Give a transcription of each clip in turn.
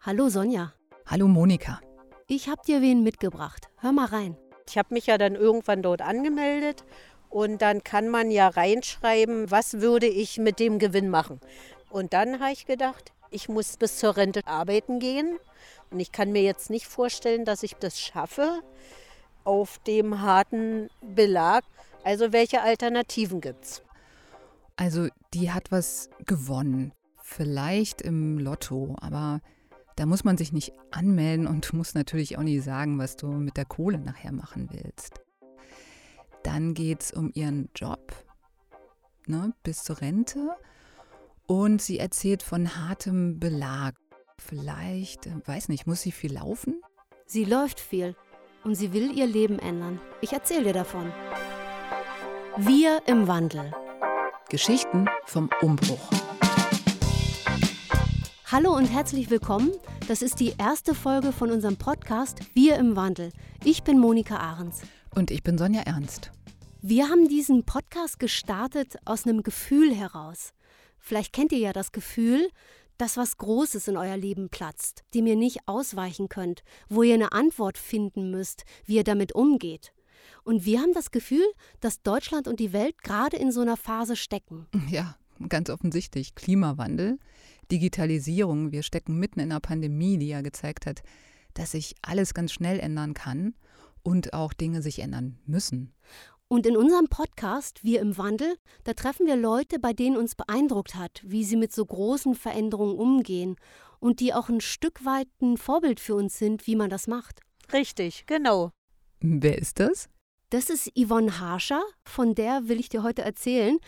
Hallo Sonja. Hallo Monika. Ich hab dir wen mitgebracht. Hör mal rein. Ich habe mich ja dann irgendwann dort angemeldet und dann kann man ja reinschreiben, was würde ich mit dem Gewinn machen. Und dann habe ich gedacht, ich muss bis zur Rente arbeiten gehen und ich kann mir jetzt nicht vorstellen, dass ich das schaffe auf dem harten Belag. Also welche Alternativen gibt es? Also die hat was gewonnen. Vielleicht im Lotto, aber da muss man sich nicht anmelden und du musst natürlich auch nicht sagen, was du mit der Kohle nachher machen willst. Dann geht es um ihren Job ne, bis zur Rente und sie erzählt von hartem Belag. Vielleicht, äh, weiß nicht, muss sie viel laufen? Sie läuft viel und sie will ihr Leben ändern. Ich erzähle dir davon. Wir im Wandel. Geschichten vom Umbruch. Hallo und herzlich willkommen. Das ist die erste Folge von unserem Podcast Wir im Wandel. Ich bin Monika Ahrens. Und ich bin Sonja Ernst. Wir haben diesen Podcast gestartet aus einem Gefühl heraus. Vielleicht kennt ihr ja das Gefühl, dass was Großes in euer Leben platzt, dem ihr nicht ausweichen könnt, wo ihr eine Antwort finden müsst, wie ihr damit umgeht. Und wir haben das Gefühl, dass Deutschland und die Welt gerade in so einer Phase stecken. Ja, ganz offensichtlich. Klimawandel, Digitalisierung. Wir stecken mitten in einer Pandemie, die ja gezeigt hat, dass sich alles ganz schnell ändern kann und auch Dinge sich ändern müssen. Und in unserem Podcast Wir im Wandel, da treffen wir Leute, bei denen uns beeindruckt hat, wie sie mit so großen Veränderungen umgehen und die auch ein Stück weit ein Vorbild für uns sind, wie man das macht. Richtig, genau. Wer ist das? Das ist Yvonne Harscher, von der will ich dir heute erzählen.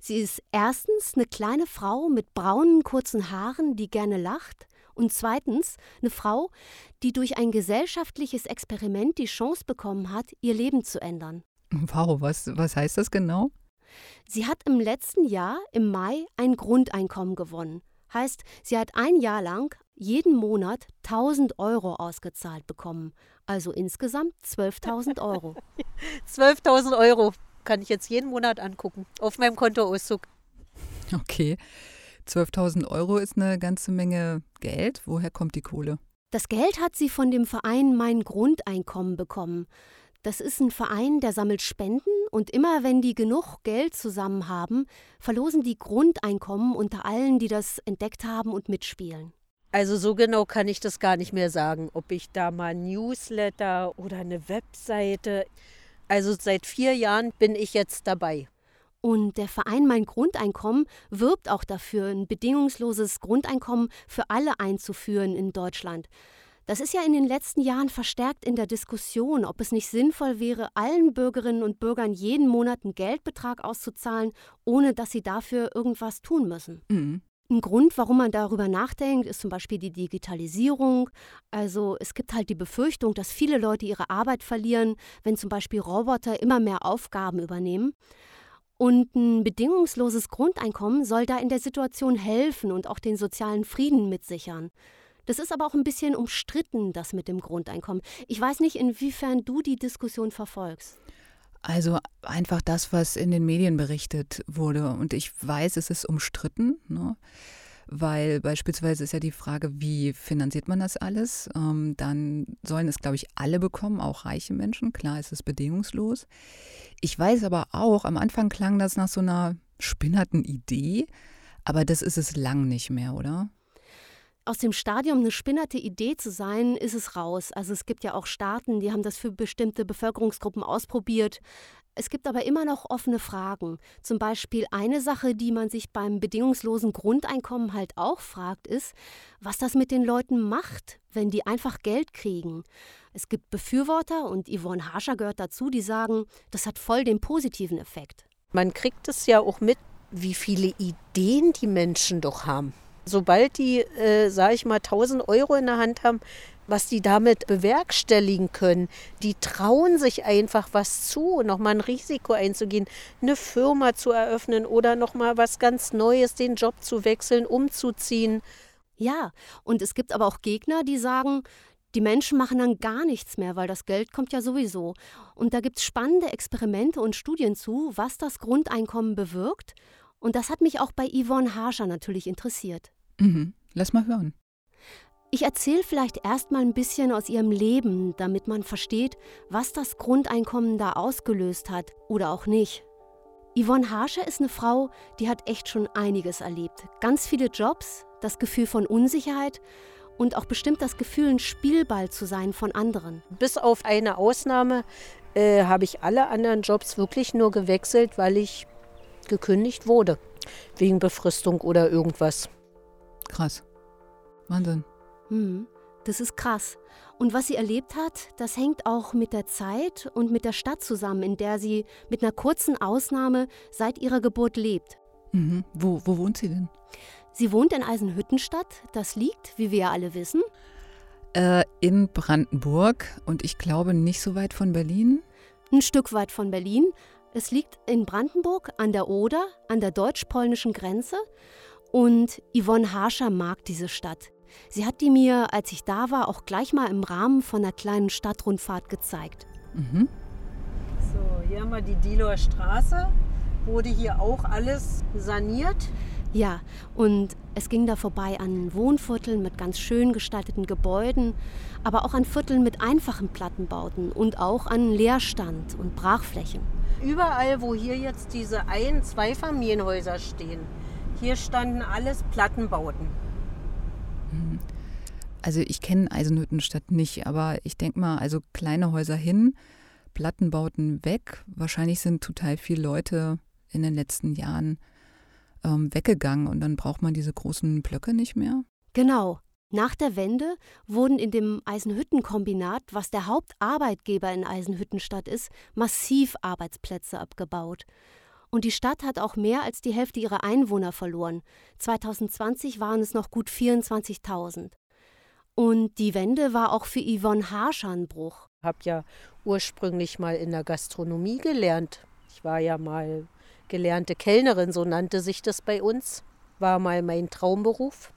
Sie ist erstens eine kleine Frau mit braunen kurzen Haaren, die gerne lacht. Und zweitens eine Frau, die durch ein gesellschaftliches Experiment die Chance bekommen hat, ihr Leben zu ändern. Wow, was, was heißt das genau? Sie hat im letzten Jahr, im Mai, ein Grundeinkommen gewonnen. Heißt, sie hat ein Jahr lang jeden Monat 1000 Euro ausgezahlt bekommen. Also insgesamt 12.000 Euro. 12.000 Euro kann ich jetzt jeden Monat angucken auf meinem Kontoauszug. Okay. 12.000 Euro ist eine ganze Menge Geld. Woher kommt die Kohle? Das Geld hat sie von dem Verein Mein Grundeinkommen bekommen. Das ist ein Verein, der sammelt Spenden und immer wenn die genug Geld zusammen haben, verlosen die Grundeinkommen unter allen, die das entdeckt haben und mitspielen. Also so genau kann ich das gar nicht mehr sagen, ob ich da mal Newsletter oder eine Webseite. Also seit vier Jahren bin ich jetzt dabei. Und der Verein Mein Grundeinkommen wirbt auch dafür, ein bedingungsloses Grundeinkommen für alle einzuführen in Deutschland. Das ist ja in den letzten Jahren verstärkt in der Diskussion, ob es nicht sinnvoll wäre, allen Bürgerinnen und Bürgern jeden Monat einen Geldbetrag auszuzahlen, ohne dass sie dafür irgendwas tun müssen. Mhm. Ein Grund, warum man darüber nachdenkt, ist zum Beispiel die Digitalisierung. Also es gibt halt die Befürchtung, dass viele Leute ihre Arbeit verlieren, wenn zum Beispiel Roboter immer mehr Aufgaben übernehmen. Und ein bedingungsloses Grundeinkommen soll da in der Situation helfen und auch den sozialen Frieden mitsichern. Das ist aber auch ein bisschen umstritten, das mit dem Grundeinkommen. Ich weiß nicht, inwiefern du die Diskussion verfolgst. Also einfach das, was in den Medien berichtet wurde. Und ich weiß, es ist umstritten, ne? weil beispielsweise ist ja die Frage, wie finanziert man das alles? Ähm, dann sollen es, glaube ich, alle bekommen, auch reiche Menschen. Klar ist es bedingungslos. Ich weiß aber auch, am Anfang klang das nach so einer spinnerten Idee, aber das ist es lang nicht mehr, oder? Aus dem Stadium eine spinnerte Idee zu sein, ist es raus. Also es gibt ja auch Staaten, die haben das für bestimmte Bevölkerungsgruppen ausprobiert. Es gibt aber immer noch offene Fragen. Zum Beispiel eine Sache, die man sich beim bedingungslosen Grundeinkommen halt auch fragt, ist, was das mit den Leuten macht, wenn die einfach Geld kriegen. Es gibt Befürworter und Yvonne Harscher gehört dazu, die sagen, das hat voll den positiven Effekt. Man kriegt es ja auch mit, wie viele Ideen die Menschen doch haben sobald die, äh, sage ich mal, 1000 Euro in der Hand haben, was die damit bewerkstelligen können. Die trauen sich einfach was zu, nochmal ein Risiko einzugehen, eine Firma zu eröffnen oder nochmal was ganz Neues, den Job zu wechseln, umzuziehen. Ja, und es gibt aber auch Gegner, die sagen, die Menschen machen dann gar nichts mehr, weil das Geld kommt ja sowieso. Und da gibt es spannende Experimente und Studien zu, was das Grundeinkommen bewirkt. Und das hat mich auch bei Yvonne Harscher natürlich interessiert. Mhm. Lass mal hören. Ich erzähle vielleicht erstmal ein bisschen aus ihrem Leben, damit man versteht, was das Grundeinkommen da ausgelöst hat oder auch nicht. Yvonne Harscher ist eine Frau, die hat echt schon einiges erlebt. Ganz viele Jobs, das Gefühl von Unsicherheit und auch bestimmt das Gefühl, ein Spielball zu sein von anderen. Bis auf eine Ausnahme äh, habe ich alle anderen Jobs wirklich nur gewechselt, weil ich gekündigt wurde. Wegen Befristung oder irgendwas. Krass. Wahnsinn. Hm, das ist krass. Und was sie erlebt hat, das hängt auch mit der Zeit und mit der Stadt zusammen, in der sie mit einer kurzen Ausnahme seit ihrer Geburt lebt. Mhm. Wo, wo wohnt sie denn? Sie wohnt in Eisenhüttenstadt. Das liegt, wie wir ja alle wissen, Äh, in Brandenburg und ich glaube nicht so weit von Berlin. ein Stück weit von Berlin. Es liegt in Brandenburg an der Oder, an der deutsch-polnischen Grenze. Und Yvonne Harscher mag diese Stadt. Sie hat die mir, als ich da war, auch gleich mal im Rahmen von einer kleinen Stadtrundfahrt gezeigt. Mhm. So, hier haben wir die Dielower Straße. Wurde hier auch alles saniert. Ja, und es ging da vorbei an Wohnvierteln mit ganz schön gestalteten Gebäuden, aber auch an Vierteln mit einfachen Plattenbauten und auch an Leerstand und Brachflächen. Überall, wo hier jetzt diese Ein-, Zweifamilienhäuser stehen, hier standen alles Plattenbauten. Also ich kenne Eisenhüttenstadt nicht, aber ich denke mal, also kleine Häuser hin, Plattenbauten weg. Wahrscheinlich sind total viele Leute in den letzten Jahren ähm, weggegangen und dann braucht man diese großen Blöcke nicht mehr. Genau. Nach der Wende wurden in dem Eisenhüttenkombinat, was der Hauptarbeitgeber in Eisenhüttenstadt ist, massiv Arbeitsplätze abgebaut. Und die Stadt hat auch mehr als die Hälfte ihrer Einwohner verloren. 2020 waren es noch gut 24.000. Und die Wende war auch für Yvonne Harscher ein Bruch. habe ja ursprünglich mal in der Gastronomie gelernt. Ich war ja mal gelernte Kellnerin, so nannte sich das bei uns. War mal mein Traumberuf.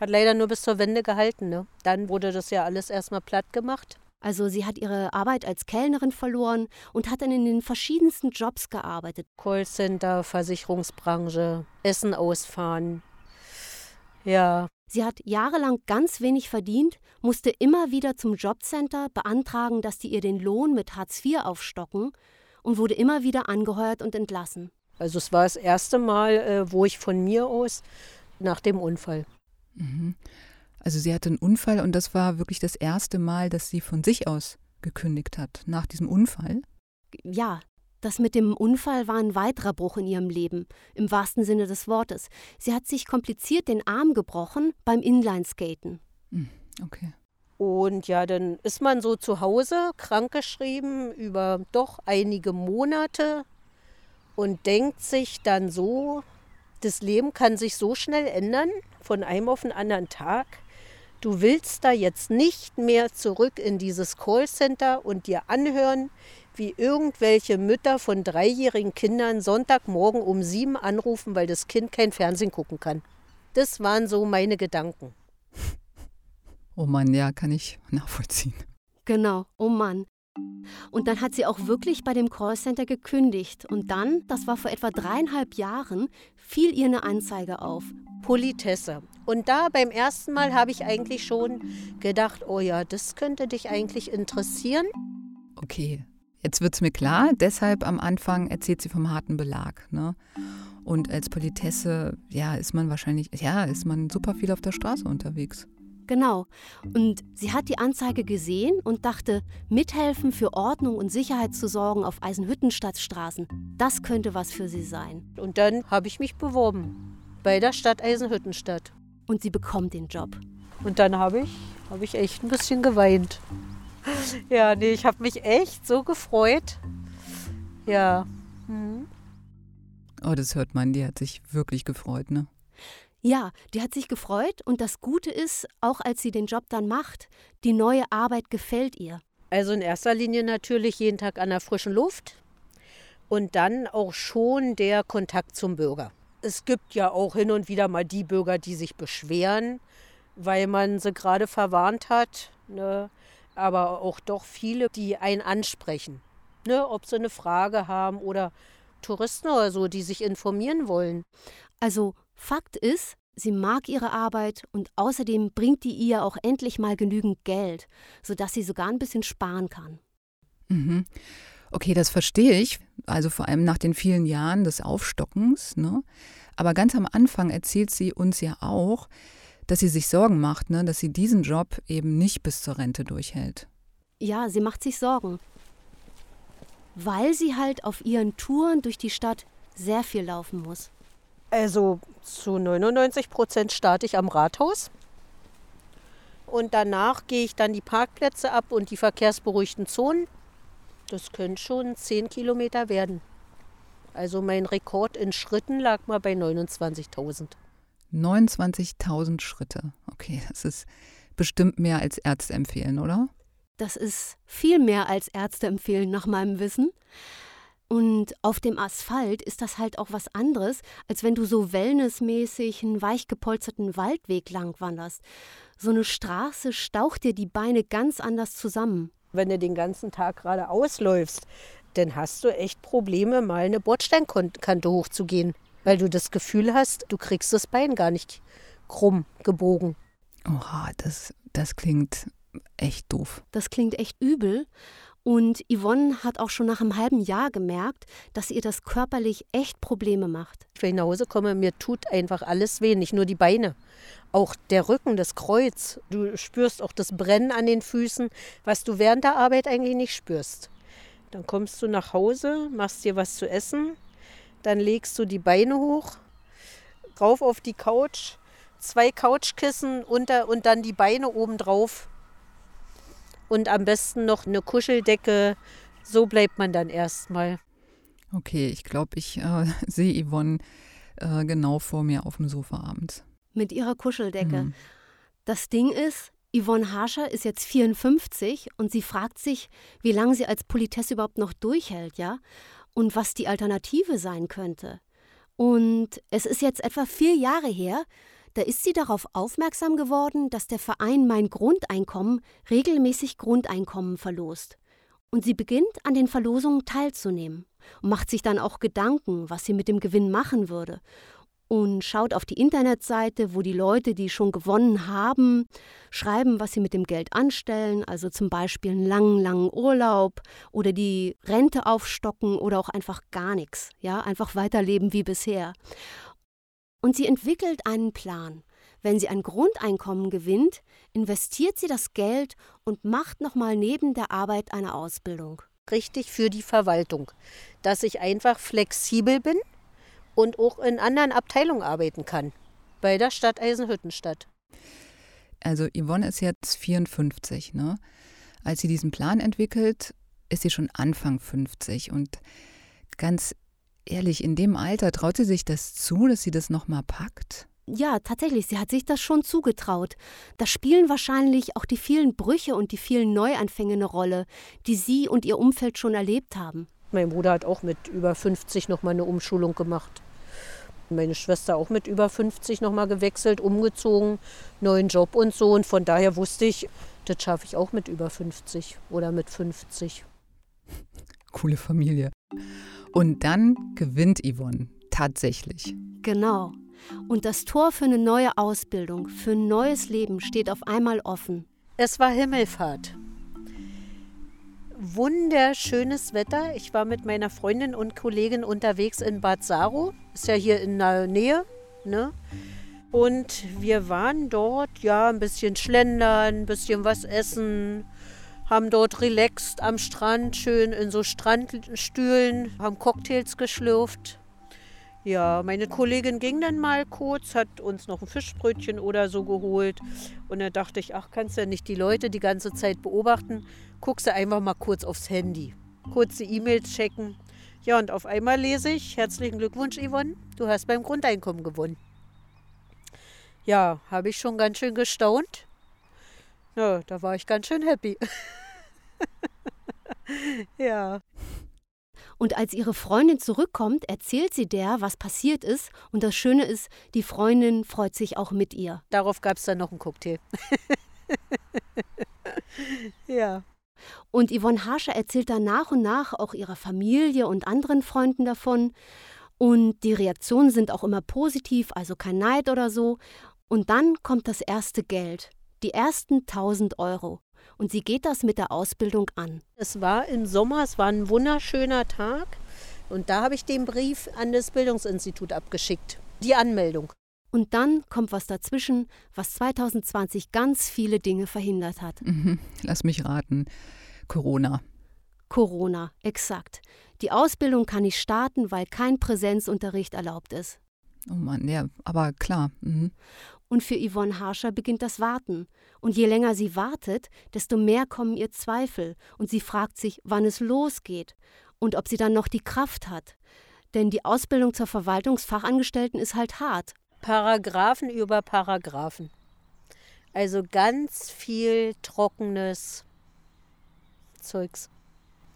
Hat leider nur bis zur Wende gehalten. Ne? Dann wurde das ja alles erstmal platt gemacht. Also sie hat ihre Arbeit als Kellnerin verloren und hat dann in den verschiedensten Jobs gearbeitet. Callcenter, Versicherungsbranche, Essen ausfahren. Ja, Sie hat jahrelang ganz wenig verdient, musste immer wieder zum Jobcenter beantragen, dass die ihr den Lohn mit Hartz IV aufstocken und wurde immer wieder angeheuert und entlassen. also es war das erste Mal, äh, wo ich von mir aus nach dem Unfall. Mhm. Also sie hatte einen Unfall und das war wirklich das erste Mal, dass sie von sich aus gekündigt hat. Nach diesem Unfall. Ja, das mit dem Unfall war ein weiterer Bruch in ihrem Leben, im wahrsten Sinne des Wortes. Sie hat sich kompliziert den Arm gebrochen beim Inlineskaten. Okay. Und ja, dann ist man so zu Hause, krankgeschrieben über doch einige Monate und denkt sich dann so, das Leben kann sich so schnell ändern, von einem auf den anderen Tag. Du willst da jetzt nicht mehr zurück in dieses Callcenter und dir anhören, wie irgendwelche Mütter von dreijährigen Kindern Sonntagmorgen um sieben anrufen, weil das Kind kein Fernsehen gucken kann. Das waren so meine Gedanken. Oh Mann, ja, kann ich nachvollziehen. Genau, oh Mann. Und dann hat sie auch wirklich bei dem Callcenter gekündigt. Und dann, das war vor etwa dreieinhalb Jahren, fiel ihr eine Anzeige auf. Politesse. Und da beim ersten Mal habe ich eigentlich schon gedacht, oh ja, das könnte dich eigentlich interessieren. Okay, jetzt wird's mir klar. Deshalb am Anfang erzählt sie vom harten Belag. Ne? Und als Politesse, ja, ist man wahrscheinlich, ja, ist man super viel auf der Straße unterwegs. Genau. Und sie hat die Anzeige gesehen und dachte, mithelfen für Ordnung und Sicherheit zu sorgen auf Eisenhüttenstadtstraßen, das könnte was für sie sein. Und dann habe ich mich beworben bei der Stadt Eisenhüttenstadt. Und sie bekommt den Job. Und dann habe ich, habe ich echt ein bisschen geweint. Ja, nee, ich habe mich echt so gefreut. Ja. Mhm. Oh, das hört man, die hat sich wirklich gefreut, ne? Ja, die hat sich gefreut und das Gute ist, auch als sie den Job dann macht, die neue Arbeit gefällt ihr. Also in erster Linie natürlich jeden Tag an der frischen Luft und dann auch schon der Kontakt zum Bürger. Es gibt ja auch hin und wieder mal die Bürger, die sich beschweren, weil man sie gerade verwarnt hat. Ne? Aber auch doch viele, die einen ansprechen. Ne? Ob sie eine Frage haben oder Touristen oder so, die sich informieren wollen. Also Fakt ist, sie mag ihre Arbeit und außerdem bringt die ihr auch endlich mal genügend Geld, sodass sie sogar ein bisschen sparen kann. Mhm. Okay, das verstehe ich. Also vor allem nach den vielen Jahren des Aufstockens. Ne? Aber ganz am Anfang erzählt sie uns ja auch, dass sie sich Sorgen macht, ne? dass sie diesen Job eben nicht bis zur Rente durchhält. Ja, sie macht sich Sorgen. Weil sie halt auf ihren Touren durch die Stadt sehr viel laufen muss. Also zu 99 Prozent starte ich am Rathaus. Und danach gehe ich dann die Parkplätze ab und die verkehrsberuhigten Zonen. Das können schon 10 Kilometer werden. Also mein Rekord in Schritten lag mal bei 29.000. 29.000 Schritte. Okay, das ist bestimmt mehr als Ärzte empfehlen, oder? Das ist viel mehr als Ärzte empfehlen, nach meinem Wissen. Und auf dem Asphalt ist das halt auch was anderes, als wenn du so wellnessmäßig einen weich gepolsterten Waldweg lang wanderst. So eine Straße staucht dir die Beine ganz anders zusammen. Wenn du den ganzen Tag gerade ausläufst, dann hast du echt Probleme, mal eine Bordsteinkante hochzugehen, weil du das Gefühl hast, du kriegst das Bein gar nicht krumm gebogen. Oha, das, das klingt echt doof. Das klingt echt übel. Und Yvonne hat auch schon nach einem halben Jahr gemerkt, dass ihr das körperlich echt Probleme macht. Wenn ich nach Hause komme, mir tut einfach alles weh, nicht nur die Beine. Auch der Rücken, das Kreuz. Du spürst auch das Brennen an den Füßen, was du während der Arbeit eigentlich nicht spürst. Dann kommst du nach Hause, machst dir was zu essen, dann legst du die Beine hoch, rauf auf die Couch, zwei Couchkissen unter und dann die Beine oben drauf und am besten noch eine Kuscheldecke. So bleibt man dann erstmal. Okay, ich glaube, ich äh, sehe Yvonne äh, genau vor mir auf dem Sofa abends. Mit ihrer Kuscheldecke. Mhm. Das Ding ist, Yvonne Harscher ist jetzt 54 und sie fragt sich, wie lange sie als Politesse überhaupt noch durchhält, ja? Und was die Alternative sein könnte. Und es ist jetzt etwa vier Jahre her, da ist sie darauf aufmerksam geworden, dass der Verein Mein Grundeinkommen regelmäßig Grundeinkommen verlost. Und sie beginnt an den Verlosungen teilzunehmen und macht sich dann auch Gedanken, was sie mit dem Gewinn machen würde. Und schaut auf die Internetseite, wo die Leute, die schon gewonnen haben, schreiben, was sie mit dem Geld anstellen, also zum Beispiel einen langen, langen Urlaub oder die Rente aufstocken oder auch einfach gar nichts, ja, einfach weiterleben wie bisher. Und sie entwickelt einen Plan. Wenn sie ein Grundeinkommen gewinnt, investiert sie das Geld und macht nochmal neben der Arbeit eine Ausbildung. Richtig für die Verwaltung, dass ich einfach flexibel bin und auch in anderen Abteilungen arbeiten kann. Bei der Stadt Eisenhüttenstadt. Also Yvonne ist jetzt 54, ne? Als sie diesen Plan entwickelt, ist sie schon Anfang 50 und ganz ehrlich, in dem Alter traut sie sich das zu, dass sie das nochmal packt? Ja, tatsächlich, sie hat sich das schon zugetraut. Da spielen wahrscheinlich auch die vielen Brüche und die vielen Neuanfänge eine Rolle, die sie und ihr Umfeld schon erlebt haben. Mein Bruder hat auch mit über 50 nochmal eine Umschulung gemacht. Meine Schwester auch mit über 50 nochmal gewechselt, umgezogen, neuen Job und so. Und von daher wusste ich, das schaffe ich auch mit über 50 oder mit 50. Coole Familie. Und dann gewinnt Yvonne tatsächlich. Genau. Und das Tor für eine neue Ausbildung, für ein neues Leben steht auf einmal offen. Es war Himmelfahrt. Wunderschönes Wetter. Ich war mit meiner Freundin und Kollegin unterwegs in Bad Saro. Ist ja hier in der Nähe. Ne? Und wir waren dort, ja, ein bisschen schlendern, ein bisschen was essen, haben dort relaxed am Strand, schön in so Strandstühlen, haben Cocktails geschlürft. Ja, meine Kollegin ging dann mal kurz, hat uns noch ein Fischbrötchen oder so geholt. Und da dachte ich, ach, kannst du ja nicht die Leute die ganze Zeit beobachten? Guckst du einfach mal kurz aufs Handy. Kurze E-Mails checken. Ja, und auf einmal lese ich, herzlichen Glückwunsch, Yvonne, du hast beim Grundeinkommen gewonnen. Ja, habe ich schon ganz schön gestaunt. Ja, da war ich ganz schön happy. ja. Und als ihre Freundin zurückkommt, erzählt sie der, was passiert ist. Und das Schöne ist, die Freundin freut sich auch mit ihr. Darauf gab es dann noch einen Cocktail. ja. Und Yvonne Harscher erzählt dann nach und nach auch ihrer Familie und anderen Freunden davon. Und die Reaktionen sind auch immer positiv, also kein Neid oder so. Und dann kommt das erste Geld, die ersten 1000 Euro. Und sie geht das mit der Ausbildung an. Es war im Sommer, es war ein wunderschöner Tag. Und da habe ich den Brief an das Bildungsinstitut abgeschickt, die Anmeldung. Und dann kommt was dazwischen, was 2020 ganz viele Dinge verhindert hat. Mhm. Lass mich raten. Corona. Corona, exakt. Die Ausbildung kann nicht starten, weil kein Präsenzunterricht erlaubt ist. Oh Mann, ja, aber klar. Mhm. Und für Yvonne Harscher beginnt das Warten. Und je länger sie wartet, desto mehr kommen ihr Zweifel. Und sie fragt sich, wann es losgeht und ob sie dann noch die Kraft hat. Denn die Ausbildung zur Verwaltungsfachangestellten ist halt hart. Paragraphen über Paragraphen. Also ganz viel trockenes Zeugs.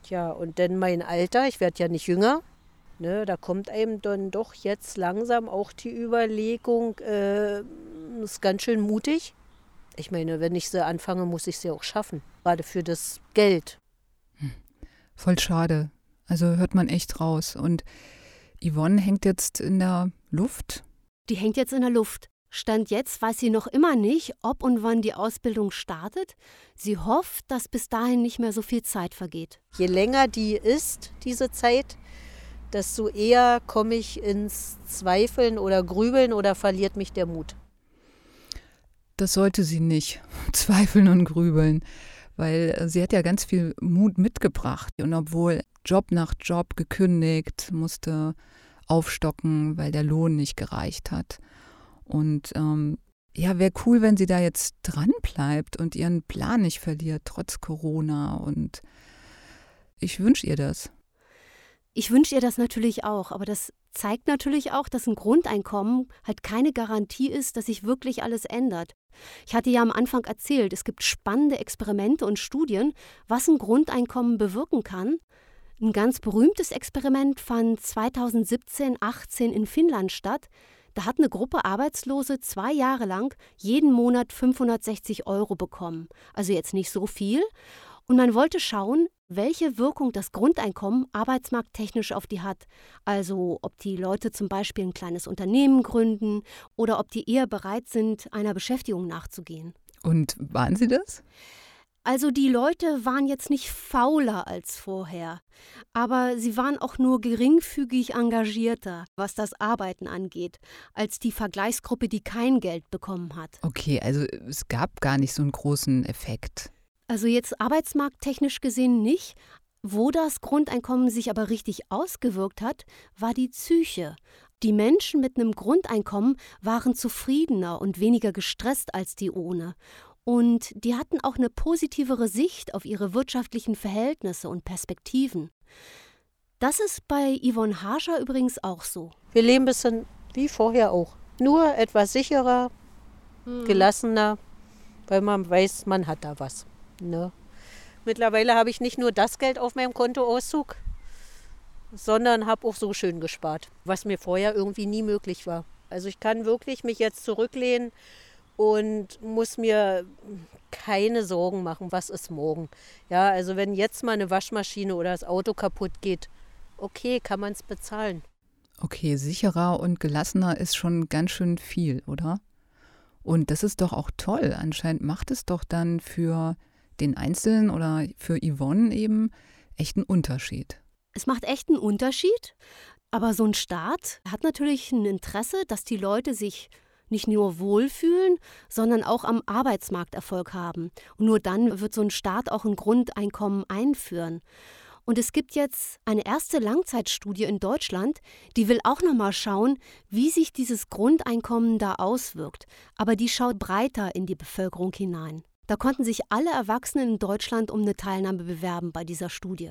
Tja, und denn mein Alter, ich werde ja nicht jünger, ne, da kommt einem dann doch jetzt langsam auch die Überlegung, äh, ist ganz schön mutig. Ich meine, wenn ich sie anfange, muss ich sie auch schaffen. Gerade für das Geld. Hm. Voll schade. Also hört man echt raus. Und Yvonne hängt jetzt in der Luft. Die hängt jetzt in der Luft. Stand jetzt weiß sie noch immer nicht, ob und wann die Ausbildung startet. Sie hofft, dass bis dahin nicht mehr so viel Zeit vergeht. Je länger die ist, diese Zeit, desto eher komme ich ins Zweifeln oder Grübeln oder verliert mich der Mut. Das sollte sie nicht, zweifeln und grübeln, weil äh, sie hat ja ganz viel Mut mitgebracht. Und obwohl Job nach Job gekündigt, musste aufstocken, weil der Lohn nicht gereicht hat. Und ähm, ja, wäre cool, wenn sie da jetzt dran bleibt und ihren Plan nicht verliert, trotz Corona. Und ich wünsche ihr das. Ich wünsche ihr das natürlich auch, aber das zeigt natürlich auch, dass ein Grundeinkommen halt keine Garantie ist, dass sich wirklich alles ändert. Ich hatte ja am Anfang erzählt, es gibt spannende Experimente und Studien, was ein Grundeinkommen bewirken kann. Ein ganz berühmtes Experiment fand 2017-18 in Finnland statt. Da hat eine Gruppe Arbeitslose zwei Jahre lang jeden Monat 560 Euro bekommen. Also jetzt nicht so viel. Und man wollte schauen, welche Wirkung das Grundeinkommen arbeitsmarkttechnisch auf die hat. Also ob die Leute zum Beispiel ein kleines Unternehmen gründen oder ob die eher bereit sind, einer Beschäftigung nachzugehen. Und waren sie das? Also die Leute waren jetzt nicht fauler als vorher, aber sie waren auch nur geringfügig engagierter, was das Arbeiten angeht, als die Vergleichsgruppe, die kein Geld bekommen hat. Okay, also es gab gar nicht so einen großen Effekt. Also jetzt arbeitsmarkttechnisch gesehen nicht. Wo das Grundeinkommen sich aber richtig ausgewirkt hat, war die Psyche. Die Menschen mit einem Grundeinkommen waren zufriedener und weniger gestresst als die ohne. Und die hatten auch eine positivere Sicht auf ihre wirtschaftlichen Verhältnisse und Perspektiven. Das ist bei Yvonne Harscher übrigens auch so. Wir leben ein bisschen wie vorher auch. Nur etwas sicherer, hm. gelassener, weil man weiß, man hat da was. Ne? Mittlerweile habe ich nicht nur das Geld auf meinem Kontoauszug, sondern habe auch so schön gespart, was mir vorher irgendwie nie möglich war. Also ich kann wirklich mich jetzt zurücklehnen und muss mir keine Sorgen machen, was ist morgen. Ja, also wenn jetzt mal eine Waschmaschine oder das Auto kaputt geht, okay, kann man es bezahlen. Okay, sicherer und gelassener ist schon ganz schön viel, oder? Und das ist doch auch toll. Anscheinend macht es doch dann für den Einzelnen oder für Yvonne eben echt einen Unterschied. Es macht echt einen Unterschied, aber so ein Staat hat natürlich ein Interesse, dass die Leute sich nicht nur wohlfühlen, sondern auch am Arbeitsmarkt Erfolg haben. Und nur dann wird so ein Staat auch ein Grundeinkommen einführen. Und es gibt jetzt eine erste Langzeitstudie in Deutschland, die will auch noch mal schauen, wie sich dieses Grundeinkommen da auswirkt. Aber die schaut breiter in die Bevölkerung hinein. Da konnten sich alle Erwachsenen in Deutschland um eine Teilnahme bewerben bei dieser Studie.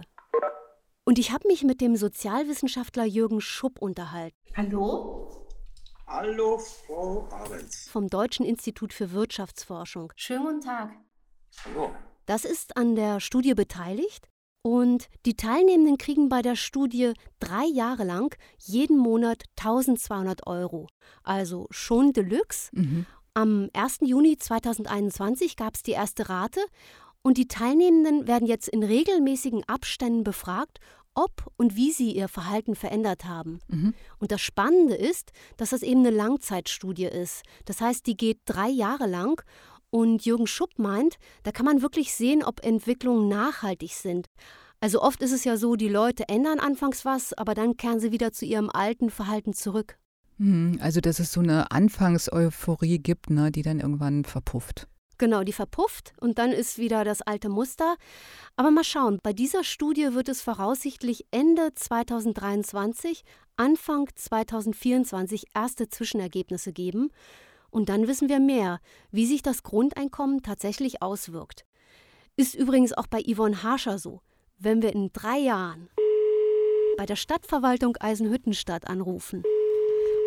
Und ich habe mich mit dem Sozialwissenschaftler Jürgen Schupp unterhalten. Hallo? Hallo, Frau Ahrens. Vom Deutschen Institut für Wirtschaftsforschung. Schönen guten Tag. Hallo. Das ist an der Studie beteiligt und die Teilnehmenden kriegen bei der Studie drei Jahre lang jeden Monat 1200 Euro. Also schon Deluxe. Mhm. Am 1. Juni 2021 gab es die erste Rate und die Teilnehmenden werden jetzt in regelmäßigen Abständen befragt, ob und wie sie ihr Verhalten verändert haben. Mhm. Und das Spannende ist, dass das eben eine Langzeitstudie ist. Das heißt, die geht drei Jahre lang und Jürgen Schupp meint, da kann man wirklich sehen, ob Entwicklungen nachhaltig sind. Also oft ist es ja so, die Leute ändern anfangs was, aber dann kehren sie wieder zu ihrem alten Verhalten zurück. Mhm, Also, dass es so eine Anfangseuphorie gibt, ne, die dann irgendwann verpufft. Genau, die verpufft und dann ist wieder das alte Muster. Aber mal schauen, bei dieser Studie wird es voraussichtlich Ende 2023, Anfang 2024 erste Zwischenergebnisse geben. Und dann wissen wir mehr, wie sich das Grundeinkommen tatsächlich auswirkt. Ist übrigens auch bei Yvonne Harscher so. Wenn wir in drei Jahren bei der Stadtverwaltung Eisenhüttenstadt anrufen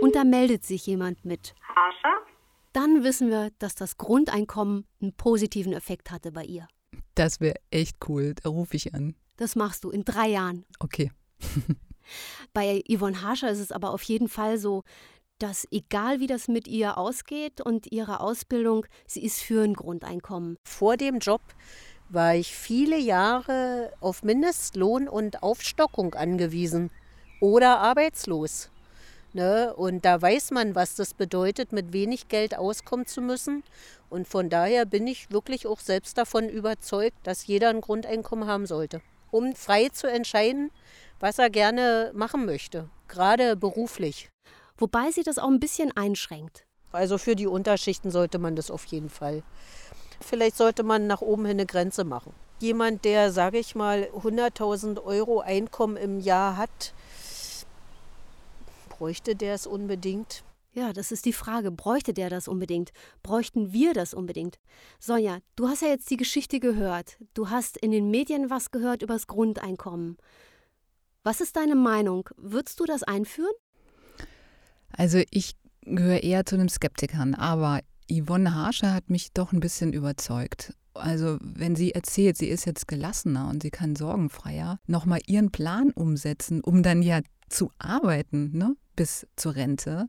und da meldet sich jemand mit, Harscher? dann wissen wir, dass das Grundeinkommen einen positiven Effekt hatte bei ihr. Das wäre echt cool. Da rufe ich an. Das machst du in drei Jahren. Okay. Bei Yvonne Harscher ist es aber auf jeden Fall so, dass egal wie das mit ihr ausgeht und ihrer Ausbildung, sie ist für ein Grundeinkommen. Vor dem Job war ich viele Jahre auf Mindestlohn und Aufstockung angewiesen oder arbeitslos. Ne? Und da weiß man, was das bedeutet, mit wenig Geld auskommen zu müssen. Und von daher bin ich wirklich auch selbst davon überzeugt, dass jeder ein Grundeinkommen haben sollte, um frei zu entscheiden, was er gerne machen möchte, gerade beruflich. Wobei sie das auch ein bisschen einschränkt. Also für die Unterschichten sollte man das auf jeden Fall. Vielleicht sollte man nach oben hin eine Grenze machen. Jemand, der, sage ich mal, 100.000 Euro Einkommen im Jahr hat, bräuchte der es unbedingt? Ja, das ist die Frage. Bräuchte der das unbedingt? Bräuchten wir das unbedingt? Sonja, du hast ja jetzt die Geschichte gehört. Du hast in den Medien was gehört über das Grundeinkommen. Was ist deine Meinung? Würdest du das einführen? Also, ich gehöre eher zu den Skeptikern, aber Yvonne Harscher hat mich doch ein bisschen überzeugt. Also, wenn sie erzählt, sie ist jetzt gelassener und sie kann sorgenfreier nochmal ihren Plan umsetzen, um dann ja zu arbeiten, ne, bis zur Rente,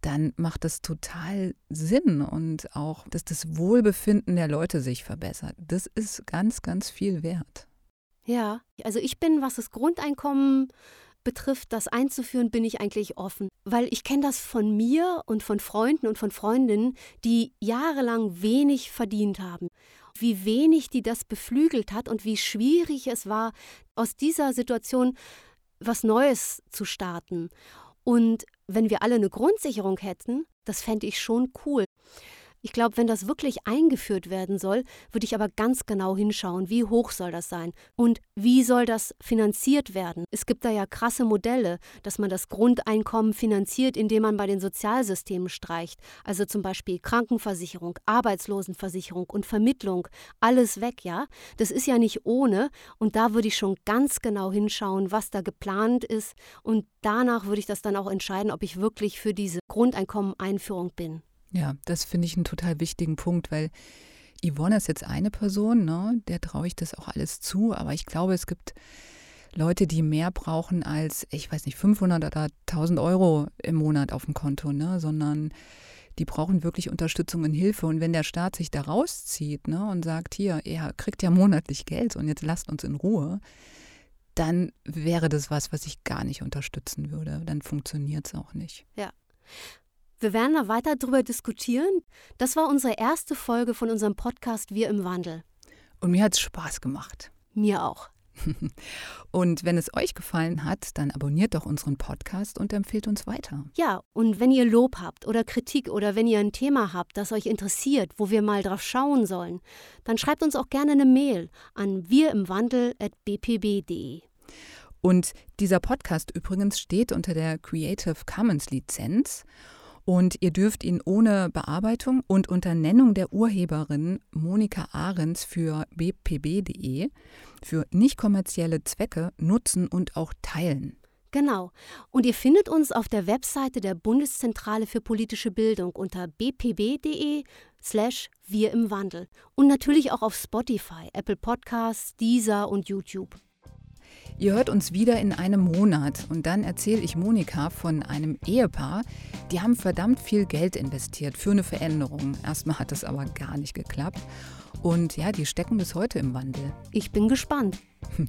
dann macht das total Sinn und auch, dass das Wohlbefinden der Leute sich verbessert. Das ist ganz, ganz viel wert. Ja, also ich bin, was das Grundeinkommen betrifft, das einzuführen, bin ich eigentlich offen. Weil ich kenne das von mir und von Freunden und von Freundinnen, die jahrelang wenig verdient haben. Wie wenig die das beflügelt hat und wie schwierig es war, aus dieser Situation was Neues zu starten. Und wenn wir alle eine Grundsicherung hätten, das fände ich schon cool. Ich glaube, wenn das wirklich eingeführt werden soll, würde ich aber ganz genau hinschauen, wie hoch soll das sein und wie soll das finanziert werden. Es gibt da ja krasse Modelle, dass man das Grundeinkommen finanziert, indem man bei den Sozialsystemen streicht. Also zum Beispiel Krankenversicherung, Arbeitslosenversicherung und Vermittlung. Alles weg, ja? Das ist ja nicht ohne. Und da würde ich schon ganz genau hinschauen, was da geplant ist. Und danach würde ich das dann auch entscheiden, ob ich wirklich für diese Grundeinkommen-Einführung bin. Ja, das finde ich einen total wichtigen Punkt, weil Yvonne ist jetzt eine Person, ne, der traue ich das auch alles zu, aber ich glaube, es gibt Leute, die mehr brauchen als, ich weiß nicht, 500 oder 1000 Euro im Monat auf dem Konto, ne, sondern die brauchen wirklich Unterstützung und Hilfe. Und wenn der Staat sich da rauszieht ne, und sagt, hier, ihr kriegt ja monatlich Geld und jetzt lasst uns in Ruhe, dann wäre das was, was ich gar nicht unterstützen würde. Dann funktioniert es auch nicht. Ja. Wir werden da weiter drüber diskutieren. Das war unsere erste Folge von unserem Podcast Wir im Wandel. Und mir hat es Spaß gemacht. Mir auch. Und wenn es euch gefallen hat, dann abonniert doch unseren Podcast und empfehlt uns weiter. Ja, und wenn ihr Lob habt oder Kritik oder wenn ihr ein Thema habt, das euch interessiert, wo wir mal drauf schauen sollen, dann schreibt uns auch gerne eine Mail an wirimwandel.bpb.de. Und dieser Podcast übrigens steht unter der Creative Commons Lizenz und ihr dürft ihn ohne Bearbeitung und unter Nennung der Urheberin Monika Ahrens für bpb.de für nicht kommerzielle Zwecke nutzen und auch teilen. Genau. Und ihr findet uns auf der Webseite der Bundeszentrale für politische Bildung unter bpb.de slash wir im Wandel. Und natürlich auch auf Spotify, Apple Podcasts, Deezer und YouTube. Ihr hört uns wieder in einem Monat. Und dann erzähle ich Monika von einem Ehepaar, die haben verdammt viel Geld investiert für eine Veränderung. Erstmal hat es aber gar nicht geklappt und ja, die stecken bis heute im Wandel. Ich bin gespannt.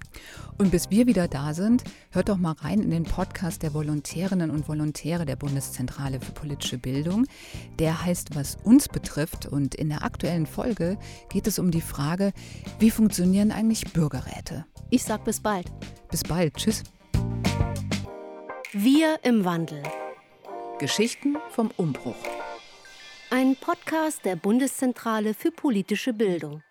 Und bis wir wieder da sind, hört doch mal rein in den Podcast der Volontärinnen und Volontäre der Bundeszentrale für politische Bildung. Der heißt Was uns betrifft und in der aktuellen Folge geht es um die Frage, wie funktionieren eigentlich Bürgerräte? Ich sag bis bald. Bis bald. Tschüss. Wir im Wandel. Geschichten vom Umbruch. Ein Podcast der Bundeszentrale für politische Bildung.